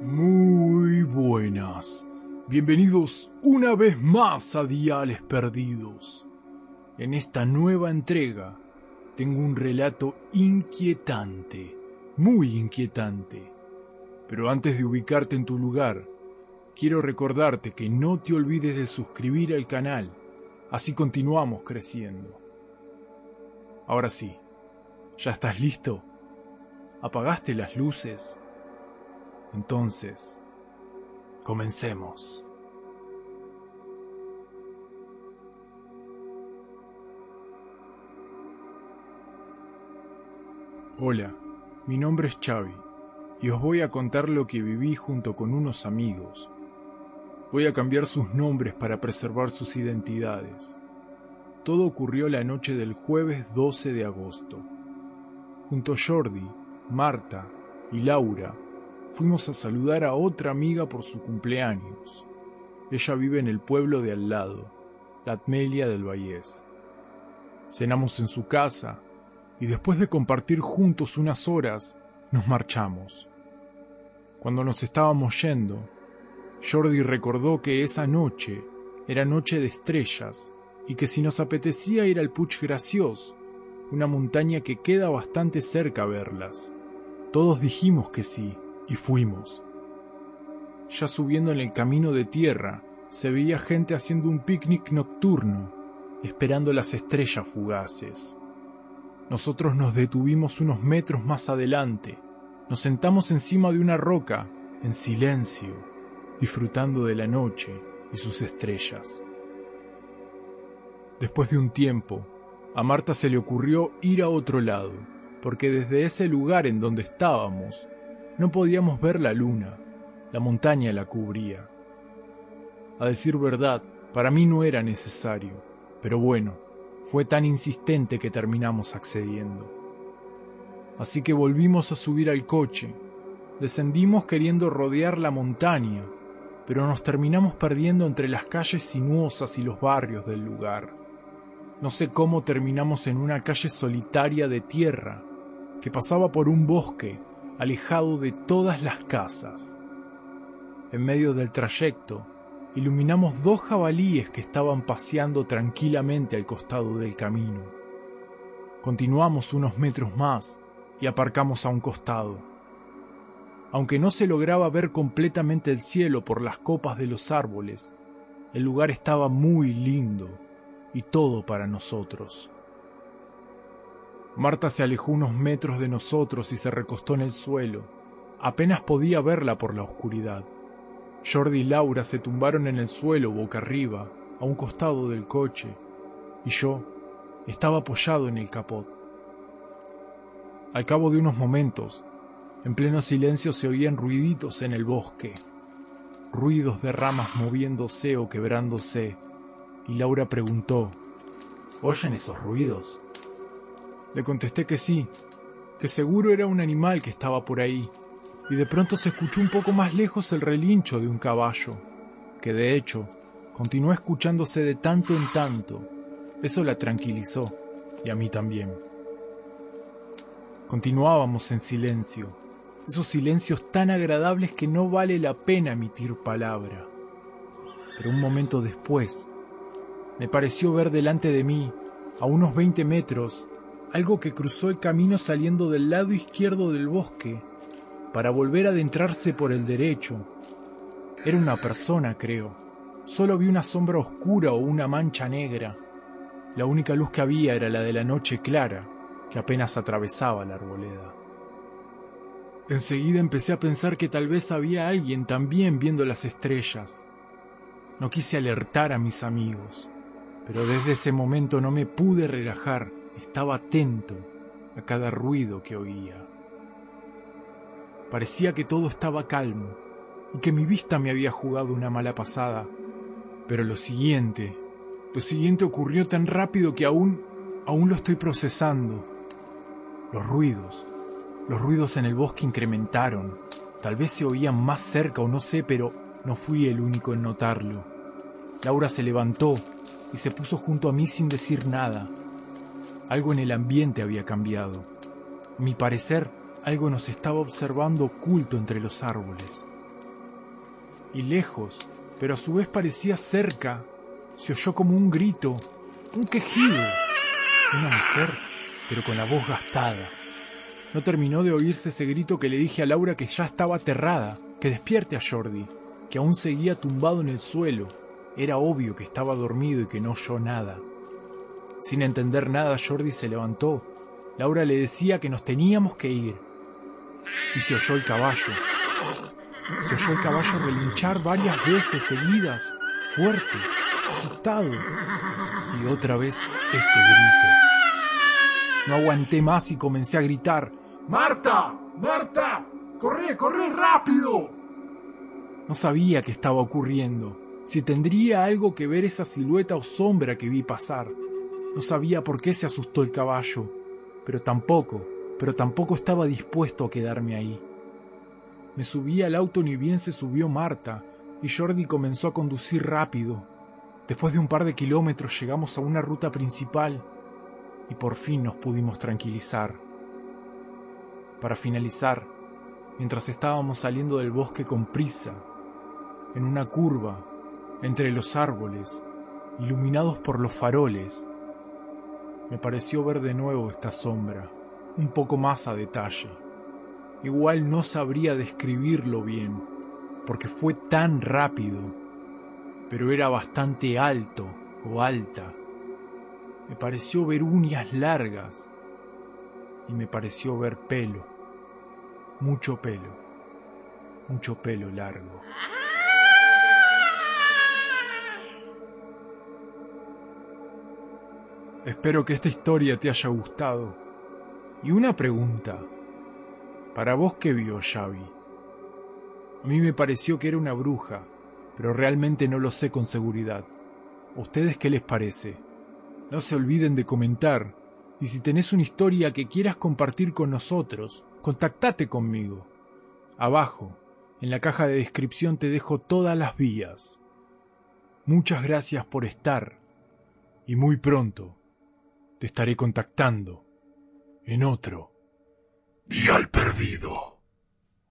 Muy buenas. Bienvenidos una vez más a Diales Perdidos. En esta nueva entrega tengo un relato inquietante, muy inquietante. Pero antes de ubicarte en tu lugar, quiero recordarte que no te olvides de suscribir al canal, así continuamos creciendo. Ahora sí, ¿ya estás listo? ¿Apagaste las luces? Entonces, comencemos. Hola, mi nombre es Xavi y os voy a contar lo que viví junto con unos amigos. Voy a cambiar sus nombres para preservar sus identidades. Todo ocurrió la noche del jueves 12 de agosto. Junto a Jordi, Marta y Laura, fuimos a saludar a otra amiga por su cumpleaños. Ella vive en el pueblo de al lado, la Atmelia del Vallés. Cenamos en su casa y después de compartir juntos unas horas, nos marchamos. Cuando nos estábamos yendo, Jordi recordó que esa noche era noche de estrellas y que si nos apetecía ir al Puig Graciós, una montaña que queda bastante cerca a verlas. Todos dijimos que sí, y fuimos. Ya subiendo en el camino de tierra, se veía gente haciendo un picnic nocturno, esperando las estrellas fugaces. Nosotros nos detuvimos unos metros más adelante, nos sentamos encima de una roca, en silencio, disfrutando de la noche y sus estrellas. Después de un tiempo, a Marta se le ocurrió ir a otro lado porque desde ese lugar en donde estábamos no podíamos ver la luna, la montaña la cubría. A decir verdad, para mí no era necesario, pero bueno, fue tan insistente que terminamos accediendo. Así que volvimos a subir al coche, descendimos queriendo rodear la montaña, pero nos terminamos perdiendo entre las calles sinuosas y los barrios del lugar. No sé cómo terminamos en una calle solitaria de tierra, que pasaba por un bosque alejado de todas las casas. En medio del trayecto, iluminamos dos jabalíes que estaban paseando tranquilamente al costado del camino. Continuamos unos metros más y aparcamos a un costado. Aunque no se lograba ver completamente el cielo por las copas de los árboles, el lugar estaba muy lindo y todo para nosotros. Marta se alejó unos metros de nosotros y se recostó en el suelo. Apenas podía verla por la oscuridad. Jordi y Laura se tumbaron en el suelo boca arriba, a un costado del coche, y yo estaba apoyado en el capot. Al cabo de unos momentos, en pleno silencio se oían ruiditos en el bosque, ruidos de ramas moviéndose o quebrándose, y Laura preguntó, ¿Oyen esos ruidos? Le contesté que sí, que seguro era un animal que estaba por ahí, y de pronto se escuchó un poco más lejos el relincho de un caballo, que de hecho continuó escuchándose de tanto en tanto. Eso la tranquilizó, y a mí también. Continuábamos en silencio, esos silencios tan agradables que no vale la pena emitir palabra. Pero un momento después, me pareció ver delante de mí, a unos 20 metros, algo que cruzó el camino saliendo del lado izquierdo del bosque para volver a adentrarse por el derecho. Era una persona, creo. Solo vi una sombra oscura o una mancha negra. La única luz que había era la de la noche clara, que apenas atravesaba la arboleda. Enseguida empecé a pensar que tal vez había alguien también viendo las estrellas. No quise alertar a mis amigos, pero desde ese momento no me pude relajar estaba atento a cada ruido que oía. Parecía que todo estaba calmo y que mi vista me había jugado una mala pasada. Pero lo siguiente, lo siguiente ocurrió tan rápido que aún, aún lo estoy procesando. Los ruidos, los ruidos en el bosque incrementaron. Tal vez se oían más cerca o no sé, pero no fui el único en notarlo. Laura se levantó y se puso junto a mí sin decir nada. Algo en el ambiente había cambiado. A mi parecer, algo nos estaba observando oculto entre los árboles. Y lejos, pero a su vez parecía cerca, se oyó como un grito, un quejido. Una mujer, pero con la voz gastada. No terminó de oírse ese grito que le dije a Laura que ya estaba aterrada, que despierte a Jordi, que aún seguía tumbado en el suelo. Era obvio que estaba dormido y que no oyó nada. Sin entender nada, Jordi se levantó. Laura le decía que nos teníamos que ir. Y se oyó el caballo. Se oyó el caballo relinchar varias veces seguidas, fuerte, asustado. Y otra vez ese grito. No aguanté más y comencé a gritar. ¡Marta! ¡Marta! ¡Corre, corre rápido! No sabía qué estaba ocurriendo, si tendría algo que ver esa silueta o sombra que vi pasar. No sabía por qué se asustó el caballo, pero tampoco, pero tampoco estaba dispuesto a quedarme ahí. Me subí al auto ni bien se subió Marta, y Jordi comenzó a conducir rápido. Después de un par de kilómetros llegamos a una ruta principal y por fin nos pudimos tranquilizar. Para finalizar, mientras estábamos saliendo del bosque con prisa, en una curva, entre los árboles, iluminados por los faroles, me pareció ver de nuevo esta sombra, un poco más a detalle. Igual no sabría describirlo bien, porque fue tan rápido, pero era bastante alto o alta. Me pareció ver uñas largas y me pareció ver pelo, mucho pelo, mucho pelo largo. Espero que esta historia te haya gustado. Y una pregunta. Para vos, ¿qué vio Xavi? A mí me pareció que era una bruja, pero realmente no lo sé con seguridad. ¿A ustedes qué les parece? No se olviden de comentar. Y si tenés una historia que quieras compartir con nosotros, contactate conmigo. Abajo, en la caja de descripción te dejo todas las vías. Muchas gracias por estar y muy pronto te estaré contactando en otro Dial Perdido.